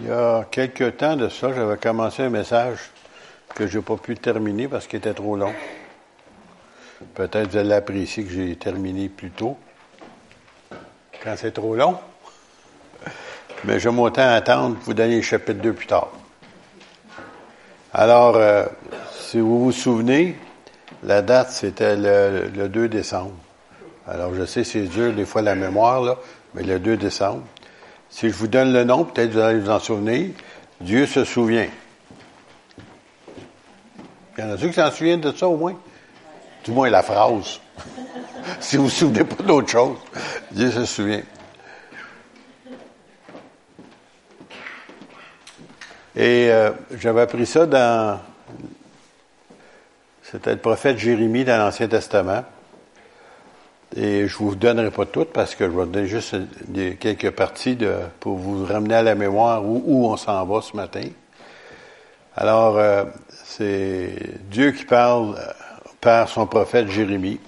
Il y a quelques temps de ça, j'avais commencé un message que je n'ai pas pu terminer parce qu'il était trop long. Peut-être vous allez apprécier que j'ai terminé plus tôt, quand c'est trop long. Mais je m'autant attendre vous donner le chapitre 2 plus tard. Alors, euh, si vous vous souvenez, la date, c'était le, le 2 décembre. Alors, je sais, c'est dur des fois la mémoire, mais le 2 décembre. Si je vous donne le nom, peut-être vous allez vous en souvenir. Dieu se souvient. Il y en a qui s'en souviennent de ça au moins? Du moins la phrase. si vous ne vous souvenez pas d'autre chose, Dieu se souvient. Et euh, j'avais appris ça dans... C'était le prophète Jérémie dans l'Ancien Testament. Et je vous donnerai pas toutes parce que je vais donner juste quelques parties pour vous ramener à la mémoire où, on s'en va ce matin. Alors, euh, c'est Dieu qui parle euh, par son prophète Jérémie,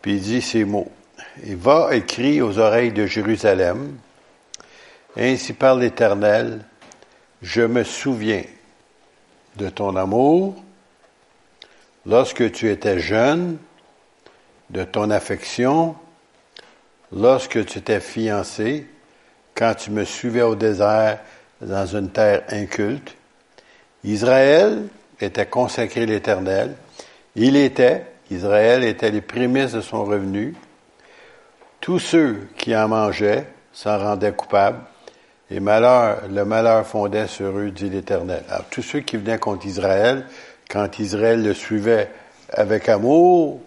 puis il dit ces mots. Il va écrire aux oreilles de Jérusalem, ainsi parle l'Éternel, je me souviens de ton amour lorsque tu étais jeune, de ton affection lorsque tu étais fiancé, quand tu me suivais au désert dans une terre inculte. Israël était consacré l'Éternel. Il était, Israël était les prémices de son revenu. Tous ceux qui en mangeaient s'en rendaient coupables. Et malheur, le malheur fondait sur eux, dit l'Éternel. Alors, tous ceux qui venaient contre Israël, quand Israël le suivait avec amour,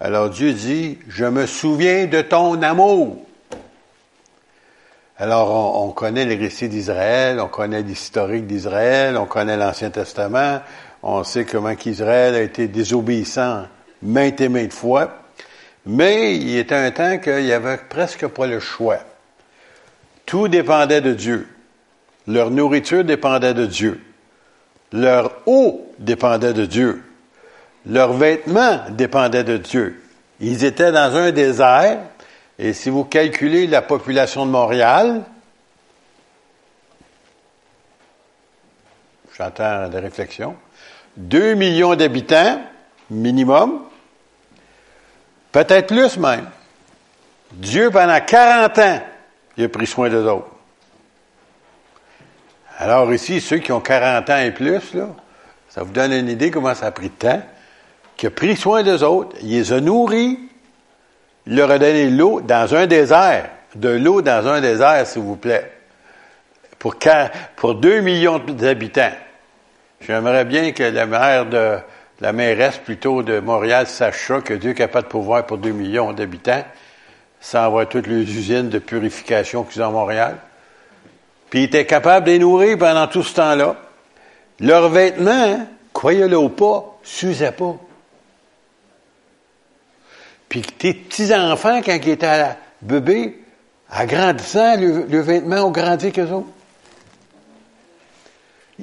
alors Dieu dit, je me souviens de ton amour. Alors on, connaît les récits d'Israël, on connaît l'historique d'Israël, on connaît l'Ancien Testament, on sait comment qu'Israël a été désobéissant maintes et maintes fois, mais il était un temps qu'il n'y avait presque pas le choix. Tout dépendait de Dieu. Leur nourriture dépendait de Dieu. Leur eau dépendait de Dieu. Leurs vêtements dépendaient de Dieu. Ils étaient dans un désert, et si vous calculez la population de Montréal, j'entends des réflexions, 2 millions d'habitants minimum, peut-être plus même. Dieu, pendant 40 ans, il a pris soin d'eux autres. Alors ici, ceux qui ont 40 ans et plus, là, ça vous donne une idée comment ça a pris de temps qui a pris soin d'eux autres, il les a nourris, il leur a donné l'eau dans un désert, de l'eau dans un désert, s'il vous plaît, pour, pour 2 millions d'habitants. J'aimerais bien que la maire de, la mairesse plutôt de Montréal sache ça, que Dieu est capable de pouvoir pour 2 millions d'habitants, sans avoir toutes les usines de purification qu'ils ont à Montréal. Puis il était capable de les nourrir pendant tout ce temps-là. Leurs vêtements, hein, croyez-le ou pas, s'usaient pas. Puis tes petits-enfants, quand ils étaient à bébé, agrandissant, le, le vêtement ont grandi qu'eux autres.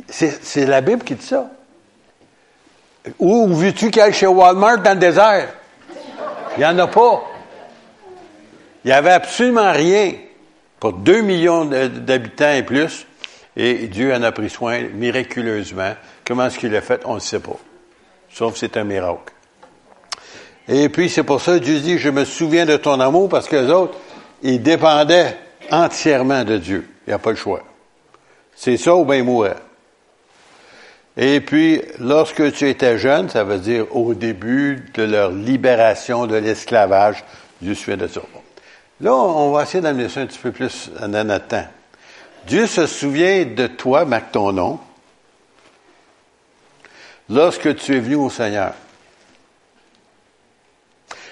C'est la Bible qui dit ça. Où veux-tu qu'il aille chez Walmart dans le désert? Il n'y en a pas. Il n'y avait absolument rien pour deux millions d'habitants et plus. Et Dieu en a pris soin miraculeusement. Comment est-ce qu'il l'a fait? On ne sait pas. Sauf que c'est un miracle. Et puis c'est pour ça que Dieu dit, je me souviens de ton amour parce que les autres, ils dépendaient entièrement de Dieu. Il n'y a pas le choix. C'est ça ou bien mourir. Et puis, lorsque tu étais jeune, ça veut dire au début de leur libération de l'esclavage, Dieu se souvient de ça. Là, on va essayer d'amener ça un petit peu plus dans notre temps. Dieu se souvient de toi, marque ton nom, lorsque tu es venu au Seigneur.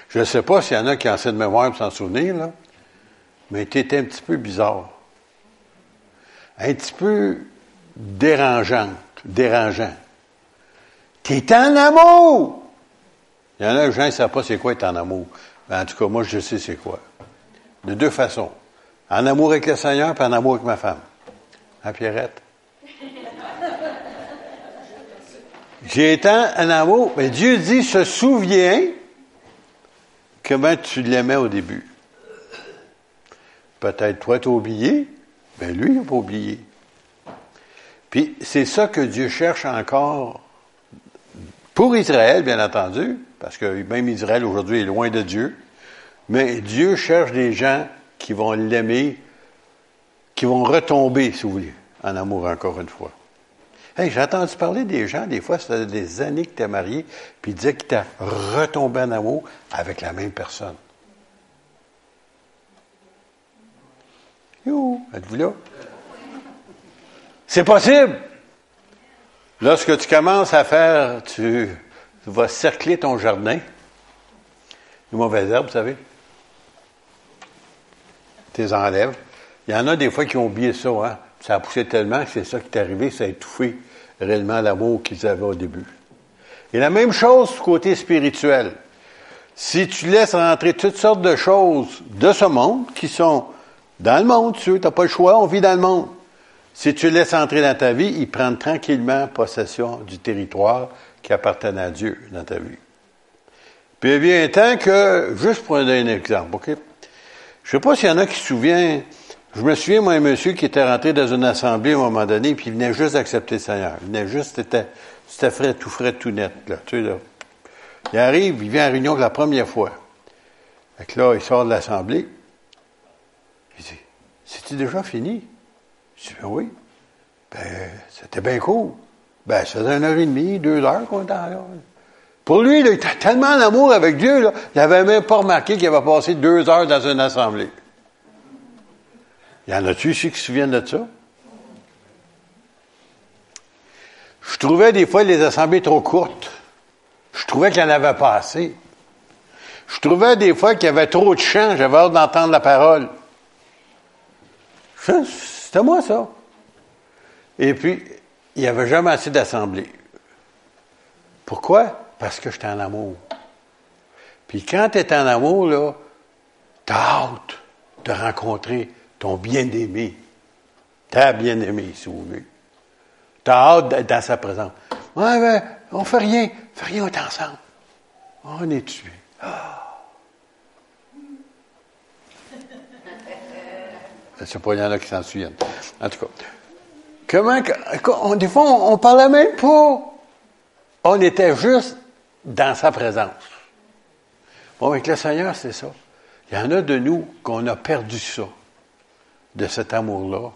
Je ne sais pas s'il y en a qui ont assez de mémoire pour s'en souvenir, là, mais tu étais un petit peu bizarre. Un petit peu dérangeante, dérangeant. Tu es en amour! Il y en a, gens ne savent pas c'est quoi être en amour. Mais en tout cas, moi, je sais c'est quoi. De deux façons. En amour avec le Seigneur, puis en amour avec ma femme. Hein, Pierrette? J'ai été en amour, mais Dieu dit, se souvient Comment tu l'aimais au début? Peut-être toi, tu as oublié? mais ben, lui, il n'a pas oublié. Puis c'est ça que Dieu cherche encore pour Israël, bien entendu, parce que même Israël aujourd'hui est loin de Dieu, mais Dieu cherche des gens qui vont l'aimer, qui vont retomber, si vous voulez, en amour encore une fois. Hey, j'ai entendu parler des gens, des fois, ça des années que tu es marié, puis ils disaient que retombé en amour avec la même personne. You, êtes-vous là? C'est possible. Lorsque tu commences à faire, tu, vas cercler ton jardin, les mauvaises herbes, vous savez, tu les enlèves. Il y en a des fois qui ont oublié ça, hein? Ça a poussé tellement que c'est ça qui est arrivé, ça a étouffé réellement l'amour qu'ils avaient au début. Et la même chose du côté spirituel. Si tu laisses rentrer toutes sortes de choses de ce monde qui sont dans le monde, tu n'as pas le choix, on vit dans le monde. Si tu laisses entrer dans ta vie, ils prennent tranquillement possession du territoire qui appartient à Dieu dans ta vie. Puis il vient un temps que, juste pour donner un exemple, OK? Je sais pas s'il y en a qui se souviennent, je me souviens, moi, un monsieur qui était rentré dans une assemblée à un moment donné, puis il venait juste d'accepter le Seigneur. Il venait juste, c'était, frais, tout frais, tout net, là, tu sais. Il arrive, il vient à réunion la première fois. Fait que là, il sort de l'assemblée. Il dit, c'était déjà fini? Je dis, ben oui. Ben, c'était bien cool. Ben, ça faisait une heure et demie, deux heures qu'on était là. Pour lui, il était tellement d'amour avec Dieu, il n'avait même pas remarqué qu'il avait passé deux heures dans une assemblée. Y en a-tu ici qui se souviennent de ça? Je trouvais des fois les assemblées trop courtes. Je trouvais qu'il n'y en avait pas assez. Je trouvais des fois qu'il y avait trop de chants, j'avais hâte d'entendre la parole. C'était moi, ça. Et puis, il n'y avait jamais assez d'assemblées. Pourquoi? Parce que j'étais en amour. Puis quand tu es en amour, là, t'as hâte de rencontrer ton bien-aimé, ta bien-aimée, si vous voulez. T'as hâte d'être dans sa présence. Ouais, ben, on fait rien. Fait rien, on est ensemble. On est tués. Ah. C'est pas, il y en a qui s'en souviennent. En tout cas. Comment, on, des fois, on, on parlait même pas. On était juste dans sa présence. Bon, avec le Seigneur, c'est ça. Il y en a de nous qu'on a perdu ça de cet amour-là,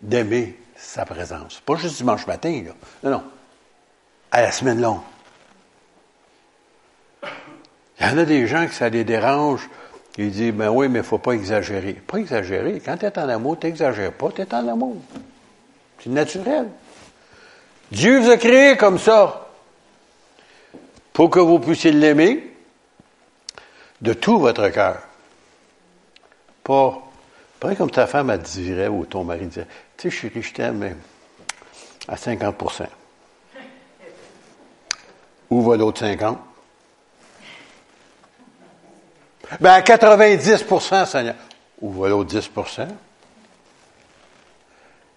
d'aimer sa présence. Pas juste dimanche matin, là. Non, non. À la semaine longue. Il y en a des gens que ça les dérange. Ils disent, ben oui, mais il ne faut pas exagérer. Pas exagérer. Quand tu es en amour, tu n'exagères pas, tu es en amour. C'est naturel. Dieu vous a créé comme ça. Pour que vous puissiez l'aimer de tout votre cœur. Pas, comme ta femme, elle dirait, ou ton mari dirait, tu sais, chérie, je t'aime, mais à 50% Où va l'autre 50%? Ben, à 90% Seigneur. Où va l'autre 10%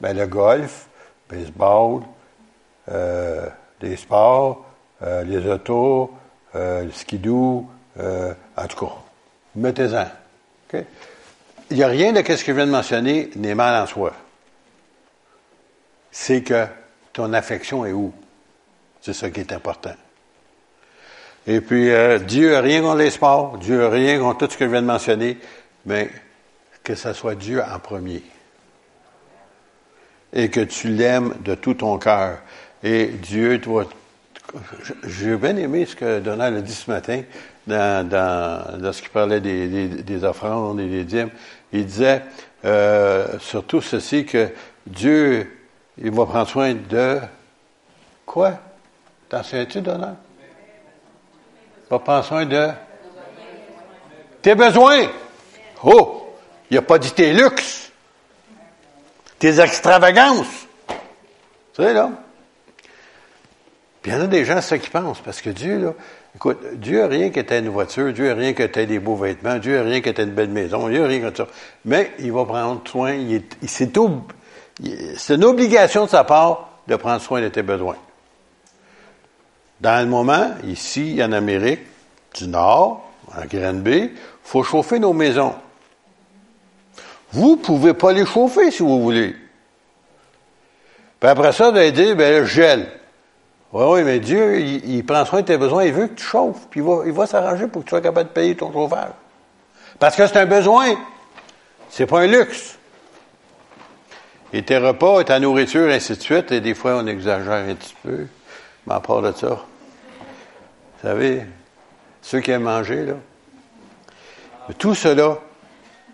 Ben, le golf, baseball, euh, les sports, euh, les autos, euh, le skidoo, en tout cas, mettez-en. Okay? Il n'y a rien de ce que je viens de mentionner n'est mal en soi. C'est que ton affection est où? C'est ça qui est important. Et puis, euh, Dieu n'a rien contre les sports, Dieu n'a rien contre tout ce que je viens de mentionner, mais que ce soit Dieu en premier. Et que tu l'aimes de tout ton cœur. Et Dieu, toi, j'ai bien aimé ce que Donald a dit ce matin dans, dans, lorsqu'il parlait des, des, des, offrandes et des dîmes. Il disait euh, surtout ceci que Dieu, il va prendre soin de quoi? T'en souviens-tu, Donald? Il va prendre soin de tes besoins. Oh! Il n'a pas dit tes luxes, tes extravagances. Tu sais, là? Il y en a des gens, c'est ça qui pensent, parce que Dieu, là, écoute, Dieu n'a rien que t'aies une voiture, Dieu n'a rien que t'aies des beaux vêtements, Dieu n'a rien que t'aies une belle maison, Dieu n'a rien que ça. Mais il va prendre soin, c'est, une obligation de sa part de prendre soin de tes besoins. Dans le moment, ici, en Amérique du Nord, en Granby, faut chauffer nos maisons. Vous pouvez pas les chauffer si vous voulez. Puis après ça, de dire, ben gèle. Oui, oui, mais Dieu, il, prend soin de tes besoins, il veut que tu chauffes, puis il va, s'arranger pour que tu sois capable de payer ton chauffage. Parce que c'est un besoin. C'est pas un luxe. Et tes repas, et ta nourriture, ainsi de suite, et des fois on exagère un petit peu, mais à part de ça, vous savez, ceux qui aiment manger, là, tout cela,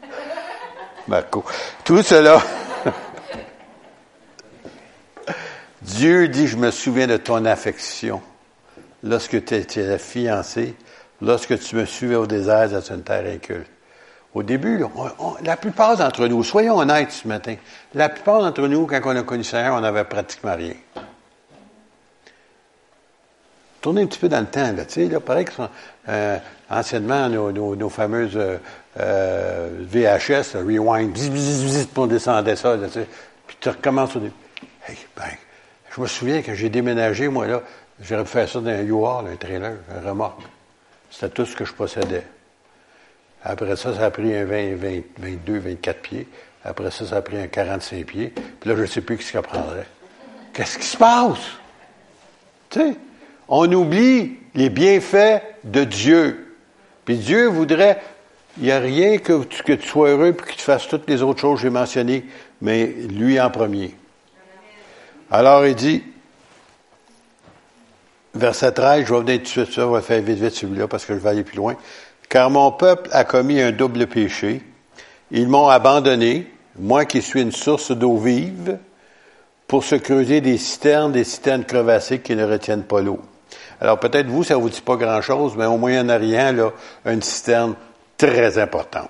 Marco, tout cela, Dieu dit, je me souviens de ton affection lorsque tu étais fiancé, lorsque tu me suivais au désert dans une terre inculte. Au début, la plupart d'entre nous, soyons honnêtes ce matin, la plupart d'entre nous, quand on a connu Seigneur, on n'avait pratiquement rien. Tournez un petit peu dans le temps, là, tu sais, là, pareil que euh, anciennement, nos, fameuses euh, euh, VHS, rewind, bzz, bzz, bzz, on descendait ça, là, tu sais, puis tu recommences au début. Hey, ben, je me souviens que j'ai déménagé, moi, là, j'aurais pu faire ça dans un U-Haul, un trailer, un remorque. C'était tout ce que je possédais. Après ça, ça a pris un 20, 20 22, 24 pieds. Après ça, ça a pris un 45 pieds. Puis là, je ne sais plus ce qu'il prendrait. Qu'est-ce qui se passe? Tu sais, on oublie les bienfaits de Dieu. Puis Dieu voudrait, il n'y a rien que tu, que tu sois heureux et que tu fasses toutes les autres choses que j'ai mentionnées, mais lui en premier. Alors il dit, verset 13, je vais venir tout de suite, ça, on va faire vite, vite celui-là parce que je vais aller plus loin. Car mon peuple a commis un double péché. Ils m'ont abandonné, moi qui suis une source d'eau vive, pour se creuser des citernes, des citernes crevassées qui ne retiennent pas l'eau. Alors peut-être vous, ça vous dit pas grand-chose, mais au Moyen-Orient, là, une citerne très importante.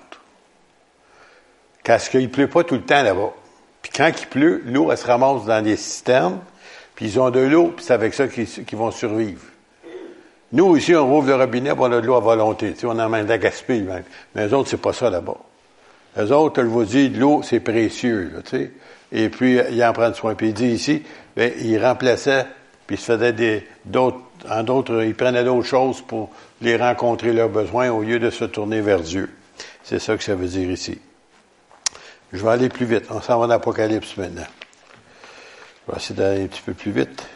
Parce qu'il pleut pas tout le temps là-bas. Puis quand il pleut, l'eau, elle se ramasse dans des citernes, puis ils ont de l'eau, puis c'est avec ça qu'ils vont survivre. Nous, ici, on rouvre le robinet, on a de l'eau à volonté. Tu sais, on emmène de la gaspille. Mais les autres, c'est pas ça là-bas. Les autres, je vous dis, l'eau, c'est précieux. tu sais. Et puis, ils en prennent soin. Puis il dit ici, bien, il remplaçait, puis il se faisait des, d'autres, en d'autres, il prenait d'autres choses pour les rencontrer leurs besoins au lieu de se tourner vers Dieu. C'est ça que ça veut dire ici. Je vais aller plus vite. On s'en va dans l'Apocalypse maintenant. Je vais essayer d'aller un petit peu plus vite.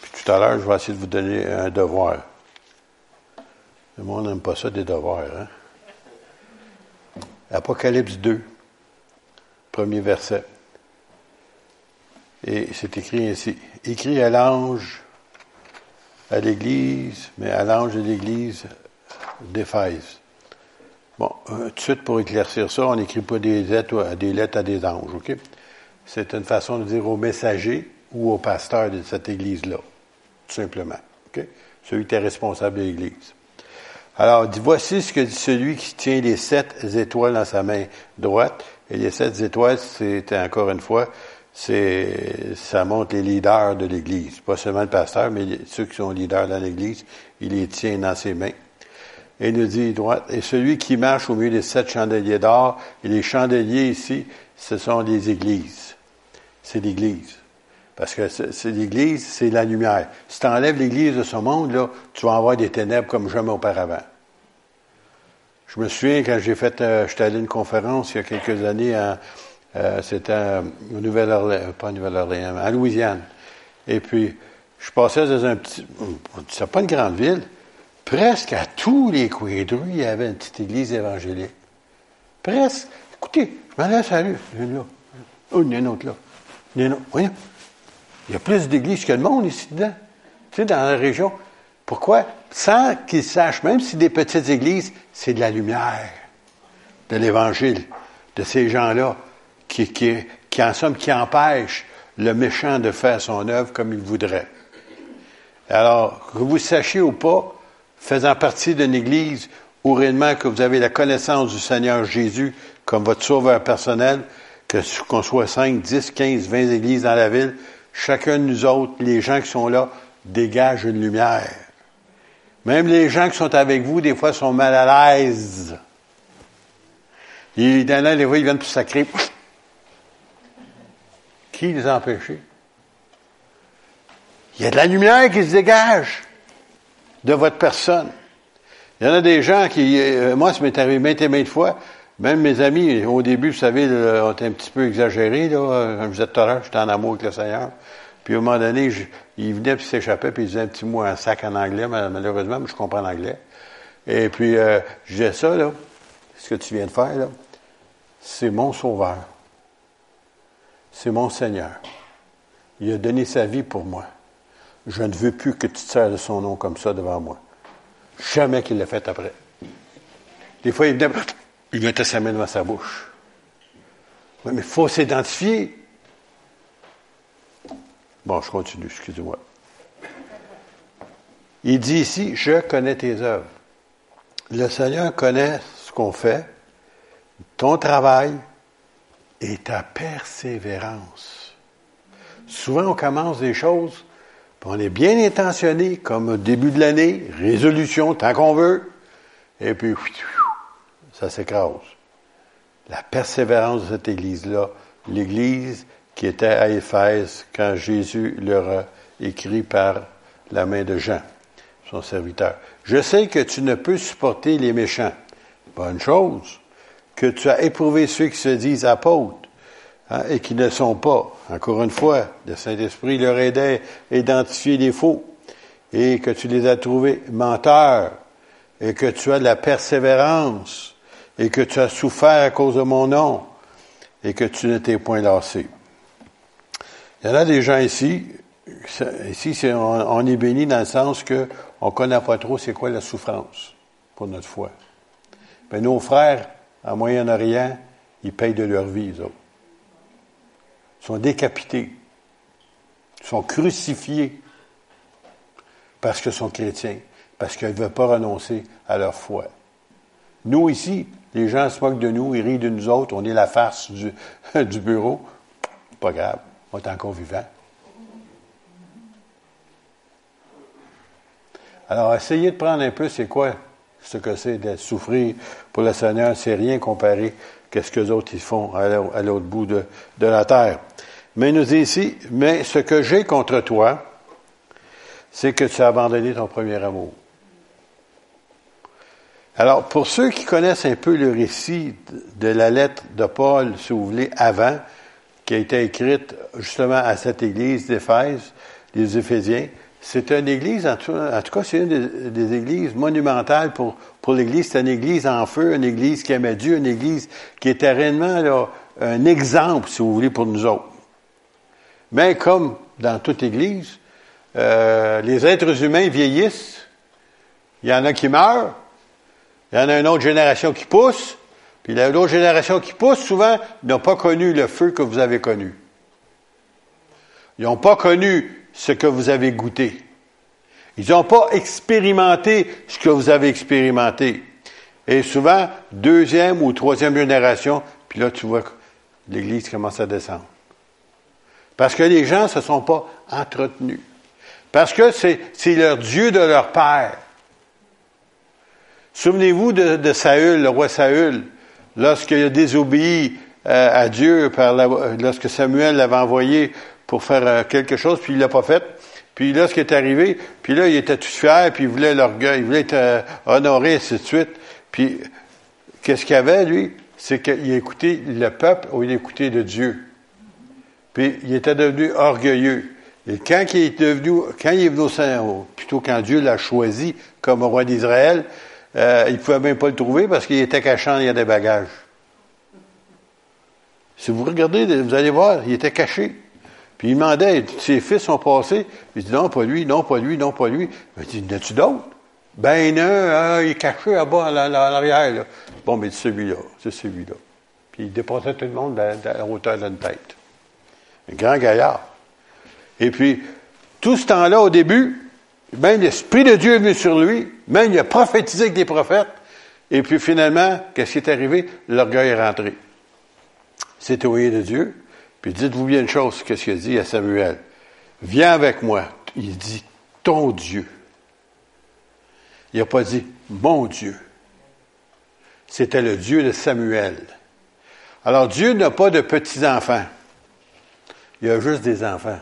Puis tout à l'heure, je vais essayer de vous donner un devoir. Le monde n'aime pas ça, des devoirs. Hein? Apocalypse 2, premier verset. Et c'est écrit ainsi. Écrit à l'ange à l'Église, mais à l'ange de l'Église d'Éphèse. Bon, euh, tout de suite, pour éclaircir ça, on n'écrit pas des lettres, à des lettres à des anges, OK? C'est une façon de dire au messager ou au pasteur de cette Église-là, tout simplement, OK? Celui qui est responsable de l'Église. Alors, dit, voici ce que dit celui qui tient les sept étoiles dans sa main droite. Et les sept étoiles, c'est encore une fois, c'est, ça montre les leaders de l'Église. Pas seulement le pasteur, mais ceux qui sont leaders dans l'Église, il les tient dans ses mains. Et nous dit droite, et celui qui marche au milieu des sept chandeliers d'or, et les chandeliers ici, ce sont les églises. C'est l'Église. Parce que c'est l'Église, c'est la lumière. Si tu enlèves l'Église de ce monde-là, tu vas avoir des ténèbres comme jamais auparavant. Je me souviens quand j'ai fait, euh, j'étais allé à une conférence il y a quelques années, euh, c'était au Nouvelle-Orléans, pas Nouvelle-Orléans, à Louisiane. Et puis, je passais dans un petit, c'est pas une grande ville, presque à tous les coins de rue, il y avait une petite église évangélique. Presque. Écoutez, je m'en laisse à. Il y en a là. Oh, il y en a une autre là. Il y a Voyons. Il y a plus d'églises que de monde ici dedans. Tu sais, dans la région. Pourquoi? Sans qu'ils sachent, même si des petites églises, c'est de la lumière de l'Évangile, de ces gens-là qui, en somme, qui empêchent le méchant de faire son œuvre comme il voudrait. Alors, que vous sachiez ou pas, faisant partie d'une église où réellement que vous avez la connaissance du Seigneur Jésus comme votre sauveur personnel, que qu'on soit 5, 10, 15, 20 églises dans la ville, chacun de nous autres, les gens qui sont là, dégagent une lumière. Même les gens qui sont avec vous, des fois, sont mal à l'aise. Et dans les fois, ils viennent pour sacrer. Qui les a empêchés? Il y a de la lumière qui se dégage de votre personne. Il y en a des gens qui, euh, moi, ça m'est arrivé maintes et maintes fois, Même mes amis, au début, vous savez, ont été un petit peu exagérés, là. Je disais tout à j'étais en amour avec le Seigneur. Puis, à un moment donné, il venait puis s'échappait, puis il disait un petit mot en sac en anglais, malheureusement, mais je comprends l'anglais. Et puis, euh, je disais ça, là, ce que tu viens de faire, là, c'est mon sauveur. C'est mon Seigneur. Il a donné sa vie pour moi. Je ne veux plus que tu te sers de son nom comme ça devant moi. Jamais qu'il l'a fait après. Des fois, il venait, il mettait sa main devant sa bouche. Mais il faut s'identifier. Bon, je continue, excusez-moi. Il dit ici, je connais tes œuvres. Le Seigneur connaît ce qu'on fait, ton travail et ta persévérance. Souvent, on commence des choses, on est bien intentionné, comme début de l'année, résolution, tant qu'on veut, et puis ça s'écrase. La persévérance de cette Église-là, l'Église qui était à Éphèse quand Jésus leur a écrit par la main de Jean, son serviteur. Je sais que tu ne peux supporter les méchants. Bonne chose. Que tu as éprouvé ceux qui se disent apôtres hein, et qui ne sont pas. Encore une fois, le Saint-Esprit leur aidait à identifier les faux et que tu les as trouvés menteurs et que tu as de la persévérance et que tu as souffert à cause de mon nom et que tu ne t'es point lassé. Il y en a des gens ici, ici on, est béni dans le sens que on connaît pas trop c'est quoi la souffrance pour notre foi. Mais nos frères, en Moyen-Orient, ils payent de leur vie, eux autres. Sont décapités. Sont crucifiés parce qu'ils sont chrétiens, parce qu'ils ne veulent pas renoncer à leur foi. Nous, ici, les gens se moquent de nous, ils rient de nous autres, on est la farce du, bureau. Pas grave, on est encore vivant. Alors, essayez de prendre un peu, c'est quoi ce que c'est d'être souffrir pour le Seigneur, c'est rien comparé à ce que les autres ils font à l'autre bout de, la terre. Mais il nous dit ici, mais ce que j'ai contre toi, c'est que tu as abandonné ton premier amour. Alors, pour ceux qui connaissent un peu le récit de la lettre de Paul, si vous voulez, avant, qui a été écrite justement à cette église d'Éphèse, les Éphésiens, c'est une église, en tout, cas, c'est une des, églises monumentales pour, pour l'Église. C'est une église en feu, une église qui aimait Dieu, une église qui était réellement là, un exemple, si vous voulez, pour nous autres. Mais comme dans toute église, euh, les êtres humains vieillissent, il y en a qui meurent, il y en a une autre génération qui pousse, puis l'autre génération qui pousse, souvent, n'ont pas connu le feu que vous avez connu. Ils n'ont pas connu ce que vous avez goûté. Ils n'ont pas expérimenté ce que vous avez expérimenté. Et souvent, deuxième ou troisième génération, puis là, tu vois que l'Église commence à descendre. Parce que les gens ne se sont pas entretenus. Parce que c'est, leur Dieu de leur Père. Souvenez-vous de, Saül, le roi Saül, lorsqu'il a désobéi euh, à Dieu lorsque Samuel l'avait envoyé pour faire euh, quelque chose, puis il l'a pas fait. Puis là, ce qui est arrivé, puis là, il était tout fier, puis il voulait l'orgueil, il voulait être euh, honoré, ainsi de suite. Puis, qu'est-ce qu'il avait, lui? C'est qu'il a écouté le peuple ou il a écouté de Dieu. Puis, il était devenu orgueilleux. Et quand il est devenu, quand il est venu au Seigneur, plutôt quand Dieu l'a choisi comme roi d'Israël, euh, il ne pouvait même pas le trouver parce qu'il était caché il y a des bagages. Si vous regardez, vous allez voir, il était caché. Puis il demandait, ses fils sont passés. Il dit, non, pas lui, non, pas lui, non, pas lui. Il dit, n'as-tu d'autres? Ben, hein, il est caché là-bas, à l'arrière. Bon, mais c'est celui-là, c'est celui-là. Puis il dépassait tout le monde à la hauteur d'une tête. Un grand gaillard. Et puis, tout ce temps-là, au début, même l'Esprit de Dieu est venu sur lui, même il a prophétisé avec des prophètes. Et puis finalement, qu'est-ce qui est arrivé? L'orgueil est rentré. C'est de Dieu, puis dites-vous bien une chose, qu'est-ce qu'il a dit à Samuel? Viens avec moi. Il dit ton Dieu. Il n'a pas dit mon Dieu. C'était le Dieu de Samuel. Alors Dieu n'a pas de petits-enfants. Il a juste des enfants.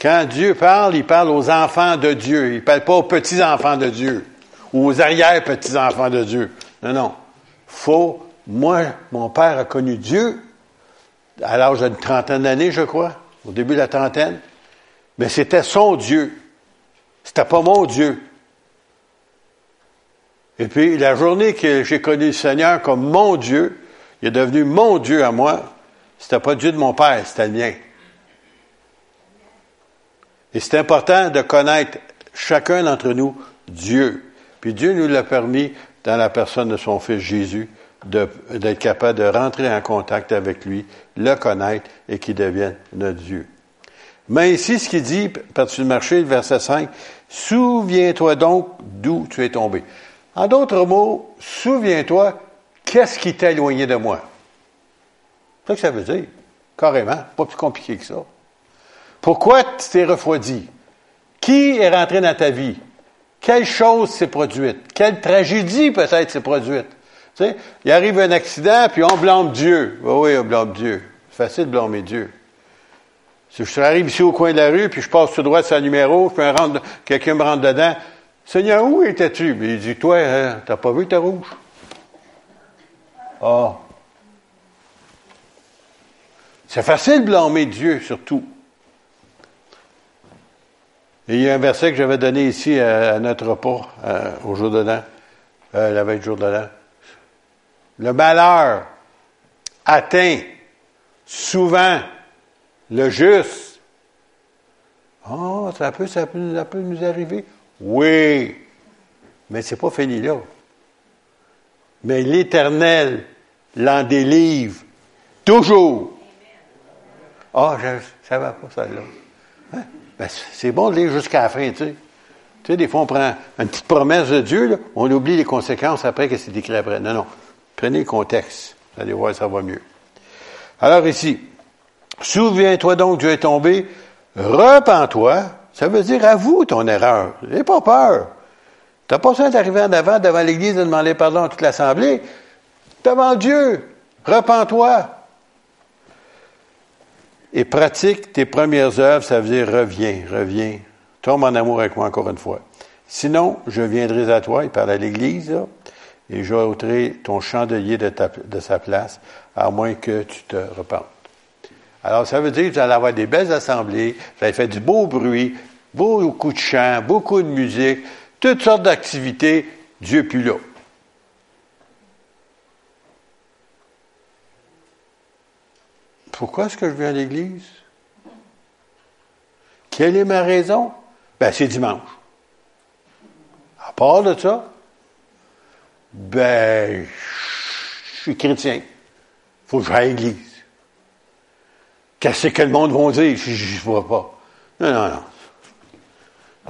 Quand Dieu parle, il parle aux enfants de Dieu. Il ne parle pas aux petits-enfants de Dieu ou aux arrière-petits-enfants de Dieu. Non, non. Faut, moi, mon père a connu Dieu à l'âge d'une trentaine d'années, je crois, au début de la trentaine. Mais c'était son Dieu. C'était pas mon Dieu. Et puis, la journée que j'ai connu le Seigneur comme mon Dieu, il est devenu mon Dieu à moi. C'était pas Dieu de mon père, c'était le mien. Et c'est important de connaître chacun d'entre nous Dieu. Puis Dieu nous l'a permis dans la personne de son Fils Jésus d'être capable de rentrer en contact avec lui, le connaître et qu'il devienne notre Dieu. Mais ici, ce qu'il dit, par-dessus le marché, le verset 5, Souviens-toi donc d'où tu es tombé. En d'autres mots, souviens-toi, qu'est-ce qui t'a éloigné de moi? C'est ça que ça veut dire. Carrément. Pas plus compliqué que ça. Pourquoi tu t'es refroidi? Qui est rentré dans ta vie? Quelle chose s'est produite? Quelle tragédie peut-être s'est produite? Tu sais, il arrive un accident, puis on blâme Dieu. Oui, oui, on blâme Dieu. C'est facile de blâmer Dieu. Si je arrive ici au coin de la rue, puis je passe tout droit de sa numéro, puis quelqu'un me rentre dedans, Seigneur, où étais-tu? Mais il dit, toi, hein, t'as pas vu ta rouge? Ah. C'est facile de blâmer Dieu, surtout. Et il y a un verset que j'avais donné ici à, notre repas, euh, au jour de l'an, euh, la veille du jour de l'an. Le malheur atteint souvent le juste. Oh, ça peut, ça peut, ça peut nous arriver. Oui, mais c'est pas fini là. Mais l'Éternel l'en délivre toujours. Ah, oh, je ne savais pas ça là. Hein? Ben, c'est bon de lire jusqu'à la fin, tu sais. Tu sais, des fois, on prend une petite promesse de Dieu, on oublie les conséquences après que c'est écrit après. Non, non. Prenez le contexte. Vous allez voir, ça va mieux. Alors ici, souviens-toi donc Dieu est tombé, repens-toi, ça veut dire avoue ton erreur. N'aie pas peur. Tu n'as pas besoin d'arriver en avant devant l'Église de demander pardon à toute l'Assemblée. Devant Dieu, repens-toi. Et pratique tes premières œuvres, ça veut dire reviens, reviens. Tombe en amour avec moi encore une fois. Sinon, je viendrai à toi, il parle à l'Église, et j'ôterai ton chandelier de, de sa place, à moins que tu te repentes. Alors, ça veut dire que vous allez avoir des belles assemblées, vous allez faire du beau bruit, beaucoup de chants, beaucoup de musique, toutes sortes d'activités. Dieu plus là. Pourquoi est-ce que je viens à l'Église? Quelle est ma raison? Ben, c'est dimanche. À part de ça, ben, je suis chrétien. Faut que j'aille à l'Église. Qu'est-ce que le monde va dire? Je ne vois pas? Non, non, non.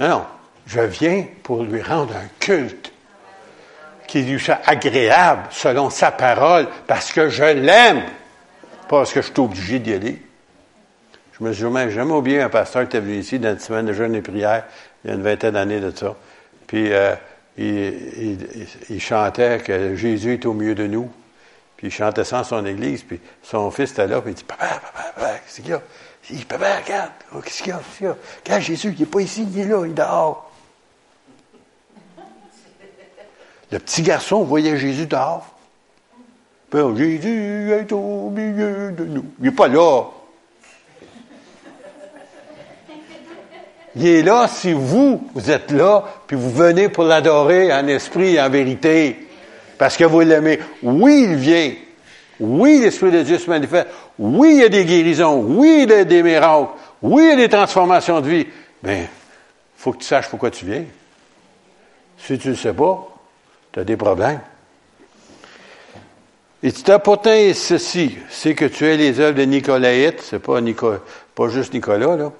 Non, non. Je viens pour lui rendre un culte qui lui soit agréable selon sa parole parce que je l'aime, pas parce que je suis obligé d'y aller. Je me suis jamais oublié un pasteur qui était venu ici dans une semaine de jeûne et prière, il y a une vingtaine d'années de ça. Puis euh, il, chantait que Jésus est au milieu de nous. Puis il chantait ça en son église, puis son fils était là, puis il dit Papa, papa, papa, qu'est-ce qu'il y a? Il dit Papa, regarde, oh, qu'est-ce qu'il y a Qu'est-ce qu'il y a? Regarde Jésus, il n'est pas ici, il est là, il est dehors. Le petit garçon voyait Jésus dehors. Jésus est au milieu de nous. Il n'est pas là. Il est là si vous, vous êtes là, puis vous venez pour l'adorer en esprit et en vérité parce que vous l'aimez. Oui, il vient. Oui, l'Esprit de Dieu se manifeste. Oui, il y a des guérisons. Oui, il y a des miracles. Oui, il y a des transformations de vie. Mais il faut que tu saches pourquoi tu viens. Si tu ne le sais pas, tu as des problèmes. Et tu pourtant ceci, c'est que tu es les œuvres de Nicolaïte, c'est pas, pas juste Nicolas, là.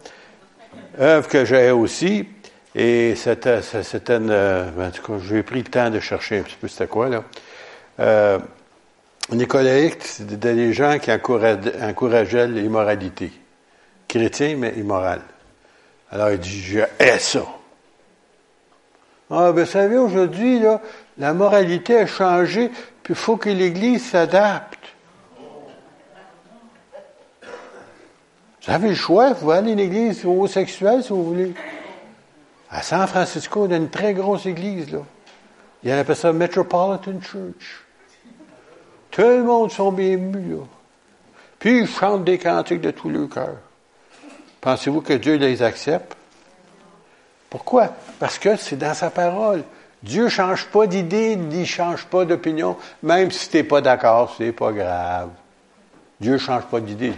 Œuvres que j'ai aussi, et c'était, c'était une, en tout cas, j'ai pris le temps de chercher un petit peu c'était quoi, là. Euh, c'était des gens qui encourageaient l'immoralité. Chrétien, mais immoral. Alors, il dit, je hais ça. Ah, ben, vous savez, aujourd'hui, là, la moralité a changé, puis il faut que l'Église s'adapte. Vous avez le choix, vous allez à une église homosexuelle si vous voulez. À San Francisco, y a une très grosse église, là. Il appelle ça Metropolitan Church. Tout le monde sont bien là. Puis ils chantent des cantiques de tout leur cœur. Pensez-vous que Dieu les accepte? Pourquoi? Parce que c'est dans sa parole. Dieu ne change pas d'idée, ne change pas d'opinion, même si tu n'es pas d'accord, c'est pas grave. Dieu ne change pas d'idée.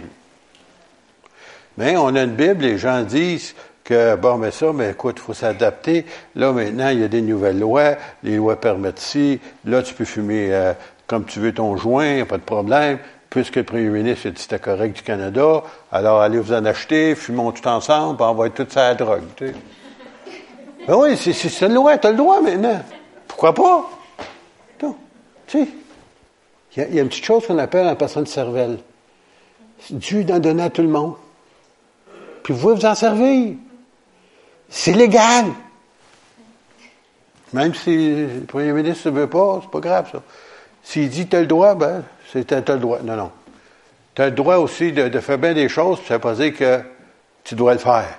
Mais on a une Bible, les gens disent que, bon, mais ça, mais écoute, il faut s'adapter. Là, maintenant, il y a des nouvelles lois. Les lois permettent ci. Là, tu peux fumer euh, comme tu veux ton joint, il pas de problème. Puisque le premier ministre a dit c'était correct du Canada, alors allez vous en acheter, fumons tout ensemble, puis on va être tout ça à la drogue. Ben oui, c'est une loi, tu as le droit maintenant. Pourquoi pas? Tu sais, il y, a une petite chose qu'on appelle en personne de cervelle. Dieu en donné à tout le monde. Puis vous pouvez vous en servir. C'est légal. Même si le premier ministre ne veut pas, c'est pas grave, ça. S'il dit tu as le droit, ben, c'est tu as le droit. Non, non. Tu as le droit aussi de, faire bien des choses, ça ne veut pas dire que tu dois le faire.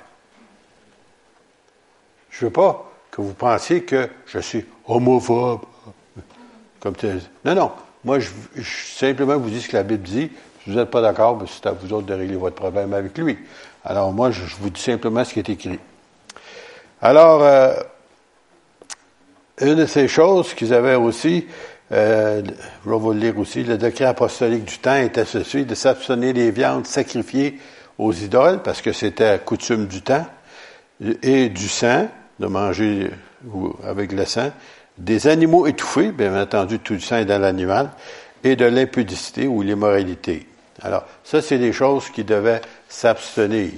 Je ne veux pas que vous pensiez que je suis homophobe. Comme non, non. Moi, je, simplement vous dis ce que la Bible dit. Si vous n'êtes pas d'accord, ben, c'est à vous autres de régler votre problème avec lui. Alors, moi, je, vous dis simplement ce qui est écrit. Alors, euh, une de ces choses qu'ils avaient aussi, euh, je vais vous le lire aussi, le décret apostolique du temps était ceci, de s'abstenir des viandes sacrifiées aux idoles, parce que c'était coutume du temps, et du sang, de manger avec le sang, des animaux étouffés, bien entendu, tout le sang est dans l'animal, et de l'impudicité ou l'immoralité. Alors, ça, c'est des choses qui devaient s'abstenir.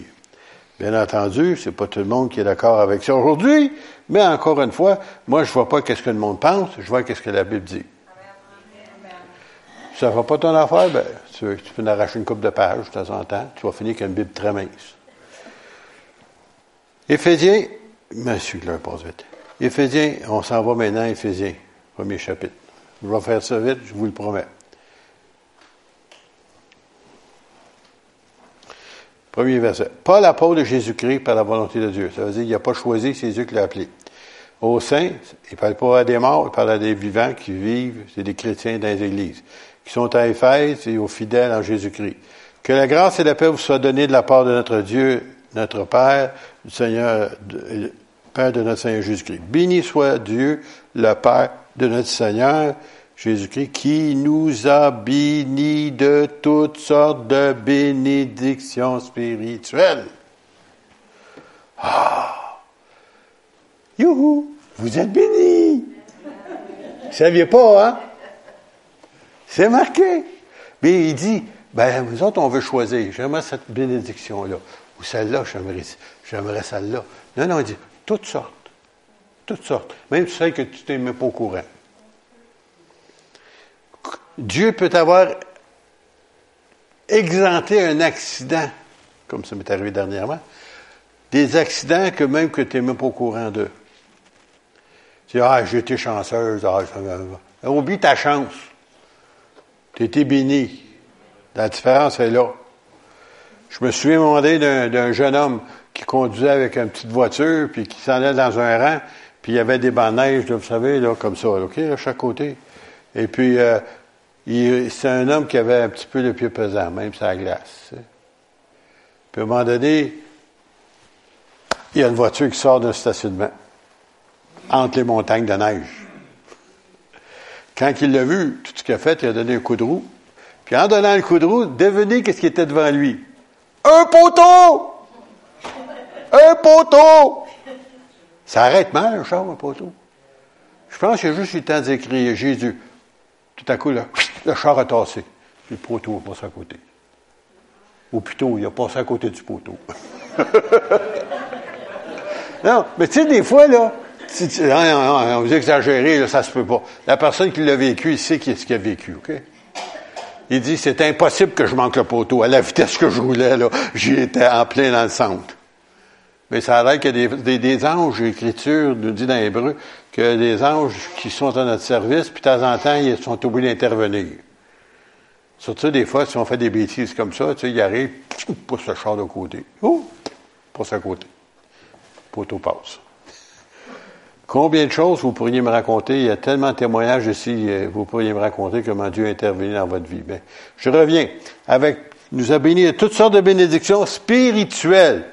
Bien entendu, c'est pas tout le monde qui est d'accord avec ça aujourd'hui, mais encore une fois, moi, je vois pas qu'est-ce que le monde pense, je vois qu'est-ce que la Bible dit. Ça va pas ton affaire, ben, tu, tu peux en arracher une coupe de pages de temps en temps, tu vas finir avec une Bible très mince. Éphésiens Monsieur leur passe vite. Éphésiens, on s'en va maintenant à Éphésiens, premier chapitre. Je vais faire ça vite, je vous le promets. Premier verset. Pas l'apôtre de Jésus-Christ par la volonté de Dieu. Ça veut dire qu'il n'a pas choisi, c'est Dieu qui l'a appelé. Au saints, il ne parle pas à des morts, il parle à des vivants qui vivent, c'est des chrétiens dans les églises, qui sont à Éphèse et aux fidèles en Jésus-Christ. Que la grâce et la paix vous soient données de la part de notre Dieu notre Père, le Seigneur, Père de notre Seigneur Jésus-Christ. Béni soit Dieu, le Père de notre Seigneur Jésus-Christ, qui nous a bénis de toutes sortes de bénédictions spirituelles. Ah! Youhou! Vous êtes bénis! Vous saviez pas, hein? C'est marqué. Mais il dit, ben, vous autres, on veut choisir. J'aimerais cette bénédiction-là ou celle-là, j'aimerais, celle-là. Non, non, il dit toutes sortes. Toutes sortes. Même celles que tu t'es même pas au courant. Dieu peut avoir exempté un accident, comme ça m'est arrivé dernièrement, des accidents que même que tu n'es même pas au courant d'eux. Tu dis, ah, j'ai été chanceuse. Ah, oublie ta chance. Tu été béni. La différence est là. Je me suis demandé d'un jeune homme qui conduisait avec une petite voiture, puis qui s'en allait dans un rang, puis il y avait des bancs de neige, vous savez, là, comme ça, OK, à chaque côté. Et puis, euh, c'est un homme qui avait un petit peu le pied pesant, même la glace. Puis à un moment donné, il y a une voiture qui sort d'un stationnement, entre les montagnes de neige. Quand il l'a vu, tout ce qu'il a fait, il a donné un coup de roue. Puis en donnant le coup de roue, devenez qu'est-ce qui était devant lui. Un poteau! Un poteau! Ça arrête mal, un char, un poteau. Je pense y a juste eu le temps d'écrire Jésus. Tout à coup, le char a tassé. Le poteau a passé à côté. Ou plutôt, il a passé à côté du poteau. non, mais tu sais, des fois, là, on vous exagérez, là, ça se peut pas. La personne qui l'a vécu, il sait ce qu'il a vécu, OK? Il dit, c'est impossible que je manque le poteau. À la vitesse que je roulais, là, j'y étais en plein dans le centre. Mais ça a l'air y a des, des, anges, l'Écriture nous dit dans l'Hébreu, a des anges qui sont à notre service, puis de temps en temps, ils sont obligés d'intervenir. Surtout, des fois, si on fait des bêtises comme ça, tu sais, il arrive, pousse le char de côté. Oh! Pousse à côté. Poteau passe. Combien de choses vous pourriez me raconter? Il y a tellement de témoignages ici, euh, vous pourriez me raconter comment Dieu a intervenu dans votre vie. Bien, je reviens avec, nous a béni toutes sortes de bénédictions spirituelles.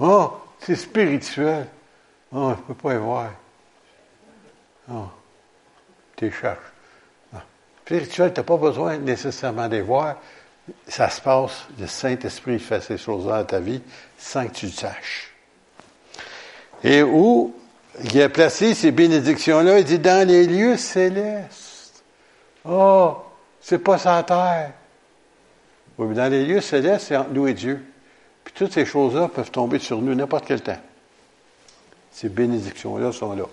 Oh, c'est spirituel. Oh, je ne peux pas y voir. Oh, tu cherches. Ah. Spirituel, tu n'as pas besoin nécessairement de voir. Ça se passe, le Saint-Esprit fait ces choses-là dans ta vie sans que tu le saches. Et où il a placé ces bénédictions-là, il dit dans les lieux célestes. Oh, c'est pas sa terre. Oui, mais dans les lieux célestes, c'est entre nous et Dieu. Puis toutes ces choses-là peuvent tomber sur nous n'importe quel temps. Ces bénédictions-là sont là.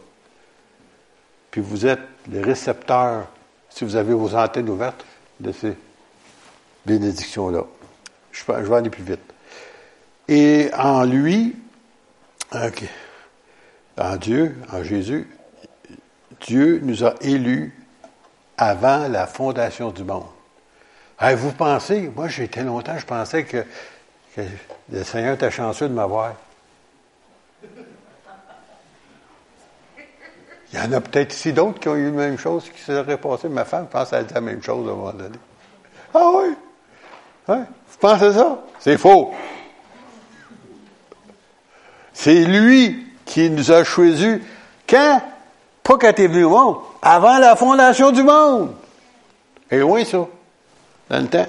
Puis vous êtes les récepteurs, si vous avez vos antennes ouvertes, de ces bénédictions-là. Je, vais aller plus vite. Et en lui, OK en Dieu, en Jésus, Dieu nous a élus avant la fondation du monde. vous pensez, moi j'ai été longtemps, je pensais que, le Seigneur était chanceux de m'avoir. Il y en a peut-être ici d'autres qui ont eu la même chose qui se seraient passé. Ma femme pense qu'elle dit la même chose à un moment donné. Ah oui? Hein? Vous pensez ça? C'est faux. C'est lui qui nous a choisis quand? Pas quand tu es venu au monde, avant la fondation du monde. Et loin ça, dans le temps.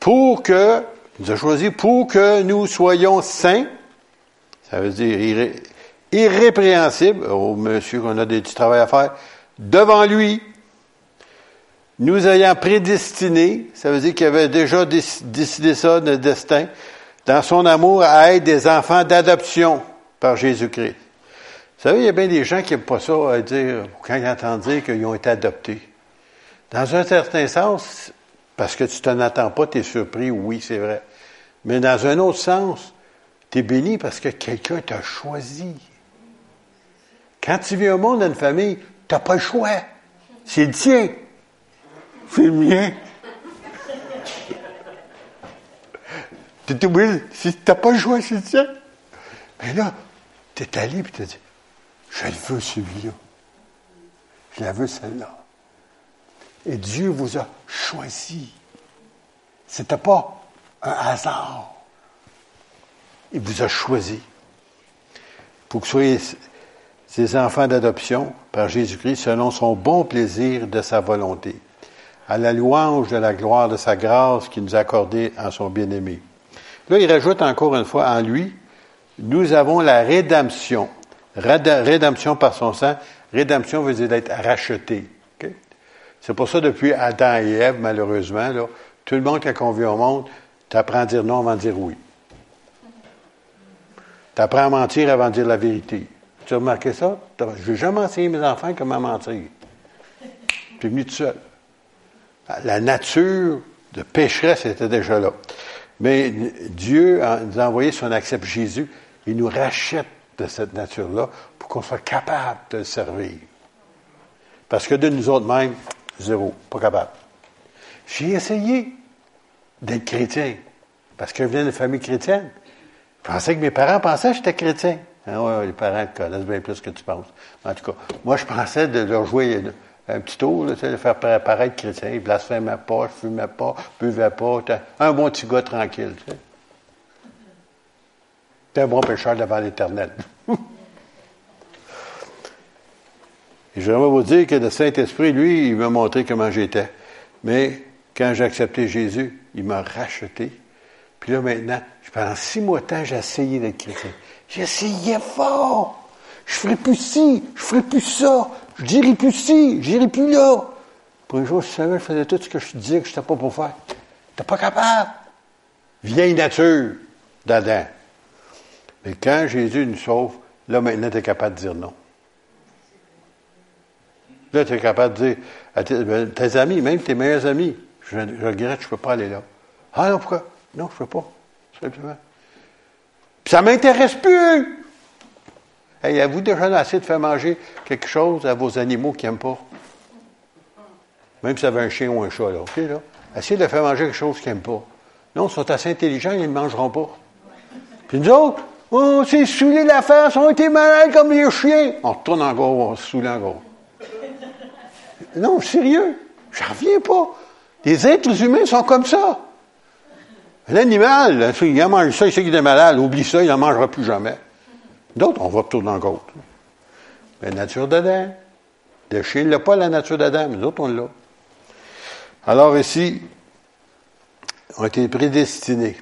Pour que, il nous a choisis pour que nous soyons saints, ça veut dire irrépréhensibles, oh monsieur qu'on a du travail à faire, devant lui, nous ayant prédestinés, ça veut dire qu'il avait déjà décidé ça, notre destin, dans son amour à être des enfants d'adoption par Jésus-Christ. Vous savez, il y a bien des gens qui n'aiment pas ça à dire, quand ils entendent dire qu'ils ont été adoptés. Dans un certain sens, parce que tu t'en attends pas, tu es surpris, oui, c'est vrai. Mais dans un autre sens, tu es béni parce que quelqu'un t'a choisi. Quand tu viens au monde dans une famille, tu n'as pas le choix. C'est le tien. C'est le mien. tu es obligé, tu n'as pas le choix, c'est le tien. Mais là, tu es allé et tu as dit, je le veux celui-là. Je la veux celle-là. Et Dieu vous a choisi. Ce n'était pas un hasard. Il vous a choisi pour que vous soyez ses enfants d'adoption par Jésus-Christ selon son bon plaisir de sa volonté, à la louange de la gloire de sa grâce qu'il nous a accordée en son bien-aimé. Là, il rajoute encore une fois en lui, nous avons la rédemption. Rédemption par son sang. Rédemption veut dire être racheté. C'est pour ça, depuis Adam et Ève, malheureusement, tout le monde qui a convenu au monde, tu apprends à dire non avant de dire oui. Tu apprends à mentir avant de dire la vérité. Tu as remarqué ça? Je n'ai jamais enseigné mes enfants comment mentir. Tu es venu tout seul. La nature de pécheresse était déjà là. Mais Dieu nous a envoyé son accepte Jésus il nous rachète de cette nature-là pour qu'on soit capable de le servir. Parce que de nous autres mêmes, zéro, pas capable. J'ai essayé d'être chrétien, parce que je viens d'une famille chrétienne. Je pensais que mes parents pensaient que j'étais chrétien. Ah ouais, les parents te connaissent bien plus que tu penses. En tout cas, moi, je pensais de leur jouer un petit tour, là, de faire paraître chrétien. Ils blasphémaient pas, je fumais pas, je buvais pas. Un bon petit gars tranquille. T'es un bon pécheur devant l'Éternel. Et j'aimerais vous dire que le Saint-Esprit, lui, il m'a montré comment j'étais. Mais quand j'ai accepté Jésus, il m'a racheté. Puis là, maintenant, pendant six mois de temps, j'ai essayé d'être chrétien. J'essayais fort. Je ferai plus ci, je ferai plus ça, je dirai plus ci, je dirai plus là. Pour un jour, je savais, je faisais tout ce que je disais que je n'étais pas pour faire. T'es pas capable. Vieille nature d'Adam. Mais quand Jésus nous sauve, là maintenant, tu es capable de dire non. Là, tu es capable de dire à ben, tes, amis, même tes meilleurs amis, je, regrette, je ne peux pas aller là. Ah non, pourquoi? Non, je ne peux pas. Simplement. Ça ne m'intéresse plus. Hey, avez-vous déjà assez de faire manger quelque chose à vos animaux qui n'aiment pas? Même si vous avez un chien ou un chat, là, OK, là? Essayez de faire manger quelque chose qu'ils n'aiment pas. Non, ils sont assez intelligents, ils ne mangeront pas. Puis nous autres, On s'est saoulé la face, on était malades comme les chiens. On retourne encore, on se saoule encore. Non, sérieux, j'en reviens pas. Les êtres humains sont comme ça. L'animal, il a mangé ça, il sait qu'il est malade, oublie ça, il n'en mangera plus jamais. D'autres, on va retourner encore. La nature d'Adam. Le chien n'a pas la nature d'Adam, mais d'autres, on l'a. Alors ici, on a été prédestinés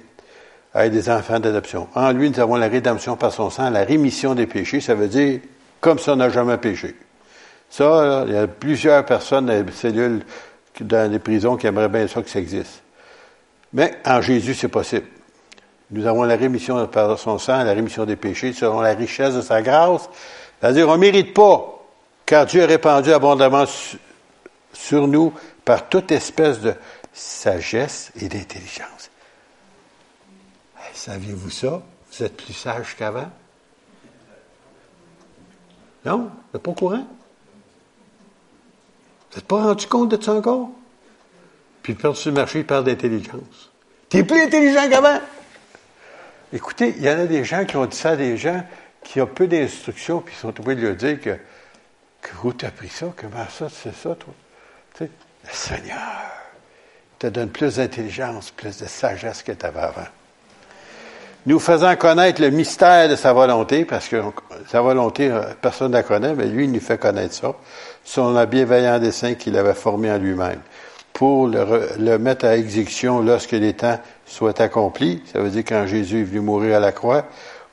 à être des enfants d'adoption. En lui, nous avons la rédemption par son sang, la rémission des péchés. Ça veut dire comme ça, on n'a jamais péché. Ça, il y a plusieurs personnes dans les cellules, dans les prisons qui aimeraient bien ça que ça existe. Mais en Jésus, c'est possible. Nous avons la rémission par son sang, la rémission des péchés, selon la richesse de sa grâce. C'est-à-dire, on ne mérite pas, car Dieu a répandu abondamment sur nous par toute espèce de sagesse et d'intelligence. Saviez-vous ça? Vous êtes plus sage qu'avant? Non? Vous n'êtes pas au courant? Vous n'êtes pas rendu compte de ça encore? Puis le sur le marché, il parle d'intelligence. Tu es plus intelligent qu'avant! Écoutez, il y en a des gens qui ont dit ça des gens qui ont peu d'instructions, puis ils sont obligés de leur dire que, que où tu as pris ça, comment ça, c'est ça, toi? Tu sais, le Seigneur te donne plus d'intelligence, plus de sagesse que tu avais avant. Nous faisant connaître le mystère de sa volonté, parce que sa volonté, euh, personne ne la connaît, mais lui, il nous fait connaître ça, son la bienveillant dessein qu'il avait formé en lui-même, pour le, mettre à exécution lorsque les temps soient accomplis. Ça veut dire quand Jésus est venu mourir à la croix,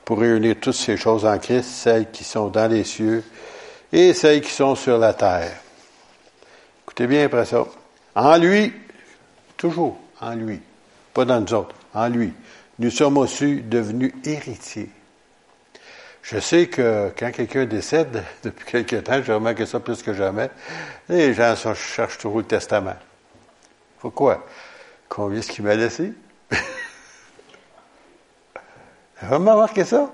pour réunir toutes ces choses en Christ, celles qui sont dans les cieux et celles qui sont sur la terre. Écoutez bien après ça. En lui, toujours en lui, pas dans nous autres, en lui, nous sommes aussi devenus héritiers. Je sais que quand quelqu'un décède, depuis quelque temps, je remarque ça plus que jamais, les gens cherchent toujours le testament. Pourquoi? Combien est-ce qu'il m'a laissé? Vous avez remarqué ça?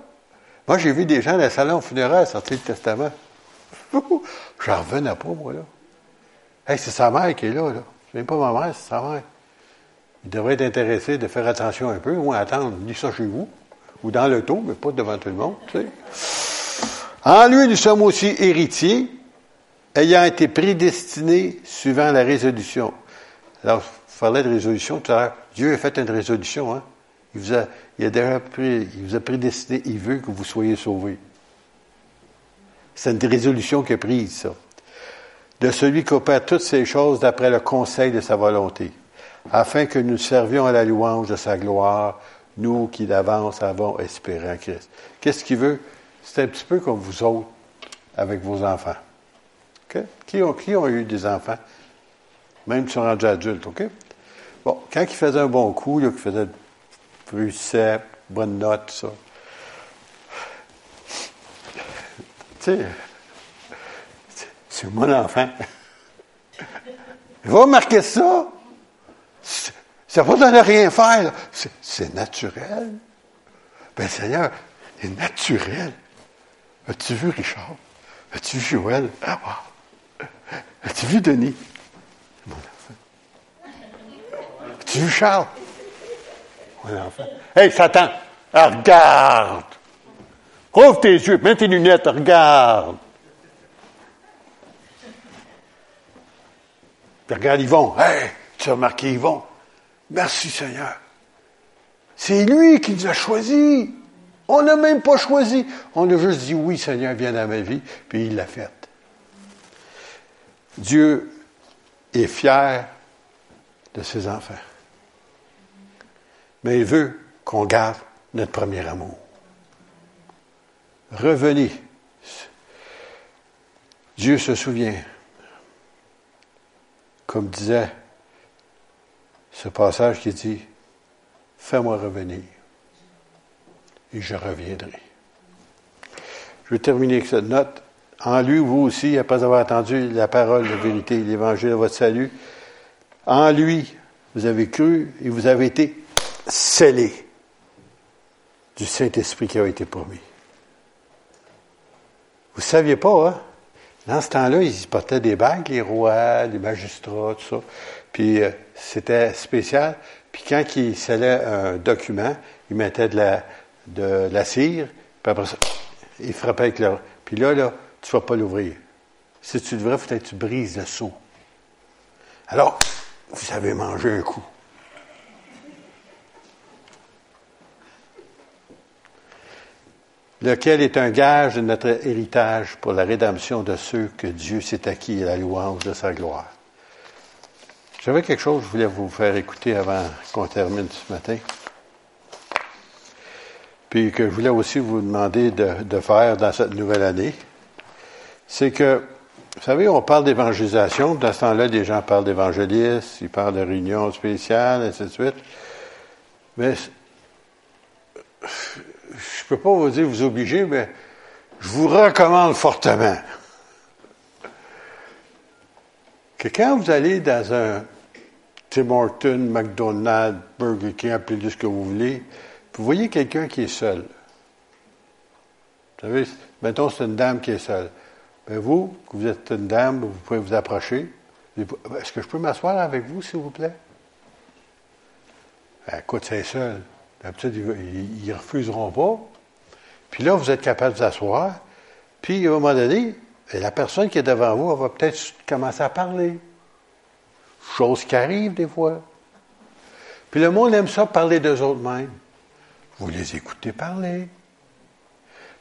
Moi, j'ai vu des gens dans le salon funéraire sortir le testament. J'en revenais pas, moi, là. Hey, c'est sa mère qui est là, là. C'est même pas ma mère, c'est sa mère. Il devrait être intéressé de faire attention un peu, ou attendre, dis ça chez vous, ou dans le taux, mais pas devant tout le monde, tu sais. En lui, nous sommes aussi héritiers, ayant été prédestinés suivant la résolution. Alors, je parlais de résolution tout à l'heure. Dieu a fait une résolution, hein. Il vous a, il a déjà pris, il vous a prédestiné, il veut que vous soyez sauvés. C'est une résolution qu'il a prise, ça. De celui qui opère toutes ces choses d'après le conseil de sa volonté, afin que nous servions à la louange de sa gloire, nous qui d'avance avons espéré en Christ. Qu'est-ce qu'il veut? C'est un petit peu comme vous autres avec vos enfants. Qui, ont, qui ont eu des enfants? Même qui sont rendus adultes, OK? Bon, quand ils faisaient un bon coup, là, qu'ils faisaient plus bonne note, ça. Tu sais, c'est mon enfant. Il va remarquer ça. Ça va donner rien faire. C'est naturel. Ben Seigneur, c'est naturel. As-tu vu Richard? As-tu vu Joël? Ah. As-tu vu Denis? Mon enfant. Vu Charles? Mon enfant. Hey, Satan, regarde. Ouvre tes yeux, mets tes lunettes, regarde. Puis regarde Yvon. Hey, tu as remarqué Yvon? Merci Seigneur. C'est lui qui nous a choisis. On n'a même pas choisi. On a juste dit oui, Seigneur, viens dans ma vie, puis il l'a fait. Dieu est fier de ses enfants. Mais il veut qu'on garde notre premier amour. Revenez. Dieu se souvient, comme disait ce passage qui dit, Fais-moi revenir et je reviendrai. Je vais terminer avec cette note. En lui, vous aussi, après avoir entendu la parole de vérité, l'évangile de votre salut, en lui, vous avez cru et vous avez été scellés du Saint-Esprit qui a été promis. Vous ne saviez pas, hein? Dans ce temps-là, ils portaient des bagues, les rois, les magistrats, tout ça. Puis euh, c'était spécial. Puis quand ils scellaient un document, ils mettaient de la, cire, puis après ça, il frappait avec le... Puis là, là, tu ne vas pas l'ouvrir. Si tu devrais, peut-être tu brises le seau. Alors, vous avez mangé un coup. Lequel est un gage de notre héritage pour la rédemption de ceux que Dieu s'est acquis à la louange de sa gloire? J'avais quelque chose que je voulais vous faire écouter avant qu'on termine ce matin. Puis que je voulais aussi vous demander de, faire dans cette nouvelle année. C'est que, vous savez, on parle d'évangélisation. Dans ce temps-là, des gens parlent d'évangélistes, ils parlent de réunions spéciales, ainsi de suite. Mais je peux pas vous dire vous obliger, mais je vous recommande fortement que quand vous allez dans un Tim Horton, McDonald's, Burger King, appelez-le ce que vous voulez, vous voyez quelqu'un qui est seul. Vous savez, mettons, c'est une dame qui est seule. Ben, vous, vous êtes une dame, vous pouvez vous approcher. Est-ce que je peux m'asseoir avec vous, s'il vous plaît? Ben, écoute, c'est seul. D'habitude, ils ne refuseront pas. Puis là, vous êtes capable de vous asseoir. Puis, à un moment donné, la personne qui est devant vous, va peut-être commencer à parler. Chose qui arrive des fois. Puis le monde aime ça, parler d'eux autres mêmes. Vous les écoutez parler.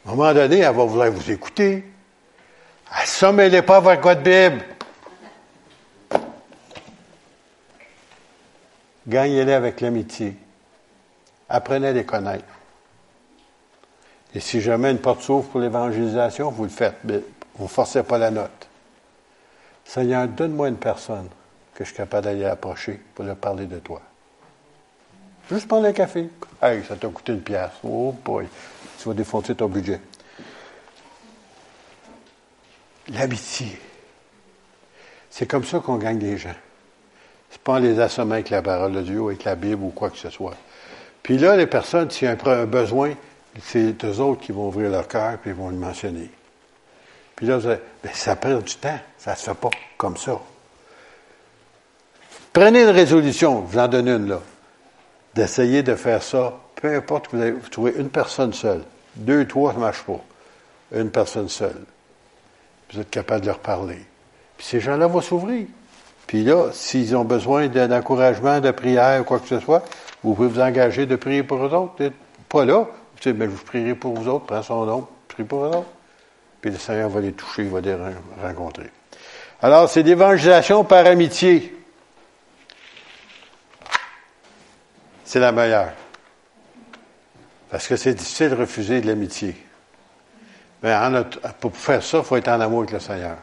À un moment donné, elle va vouloir vous écouter. Assommez-les pas avec votre Bible. Gagnez-les avec l'amitié. Apprenez à les connaître. Et si jamais une porte s'ouvre pour l'évangélisation, vous le faites. Mais vous ne forcez pas la note. Seigneur, donne-moi une personne que je suis capable d'aller approcher pour leur parler de toi. Juste prendre un café. Hey, ça t'a coûté une pièce. Oh boy, tu vas défoncer ton budget. L'amitié. C'est comme ça qu'on gagne des gens. C'est pas en les assommant avec la parole de Dieu ou avec la Bible ou quoi que ce soit. Puis là, les personnes, s'il y a un besoin, c'est eux autres qui vont ouvrir leur cœur et ils vont le mentionner. Puis là, vous allez, ben, ça prend du temps. Ça ne se fait pas comme ça. Prenez une résolution, vous en donnez une là, d'essayer de faire ça, peu importe que vous, avez, trouvez une personne seule. Deux, trois, ça ne marche pas. Une personne seule. Vous êtes capable de leur parler. Puis ces gens-là vont s'ouvrir. Puis là, s'ils ont besoin d'encouragement, de prière ou quoi que ce soit, vous pouvez vous engager de prier pour eux autres. Pas là, mais je vous prierai pour vous autres, prends son nom, prie pour eux autres. Puis le Seigneur va les toucher, il va les rencontrer. Alors, c'est l'évangélisation par amitié. C'est la meilleure. Parce que c'est difficile de refuser de l'amitié. Mais pour faire ça, il faut être en amour avec le Seigneur.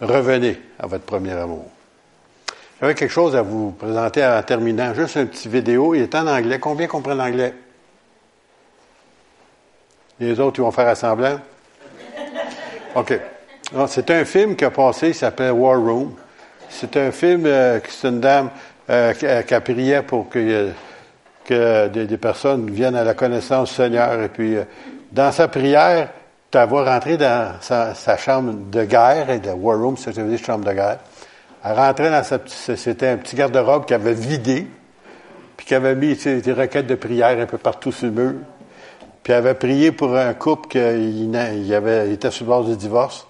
Revenez à votre premier amour. J'avais quelque chose à vous présenter en terminant. Juste une petite vidéo. Il est en anglais. Combien comprennent l'anglais? Les autres, ils vont faire assemblant? OK. C'est un film qui a passé, il s'appelle War Room. C'est un film, euh, c'est une dame euh, qui, a prié pour que, que des, personnes viennent à la connaissance du Seigneur. Et puis, euh, dans sa prière, tu vas rentrer dans sa, chambre de guerre, et de War Room, c'est une chambre de guerre. Elle rentrait dans sa, c'était un petit garde-robe qu'elle avait vidé, puis qui avait mis des requêtes de prière un peu partout sur le mur. Puis elle avait prié pour un couple qui avait, était sur le bord du divorce.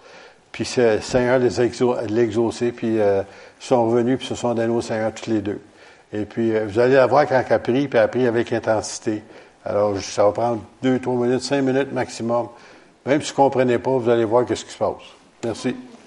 Puis le Seigneur les a exaucés, puis euh, sont revenus, puis se sont donnés au Seigneur tous les deux. Et puis, euh, vous allez la voir quand elle prie, puis elle prie avec intensité. Alors, ça va prendre deux, trois minutes, cinq minutes maximum. Même si vous ne comprenez pas, vous allez voir ce qui se passe. Merci.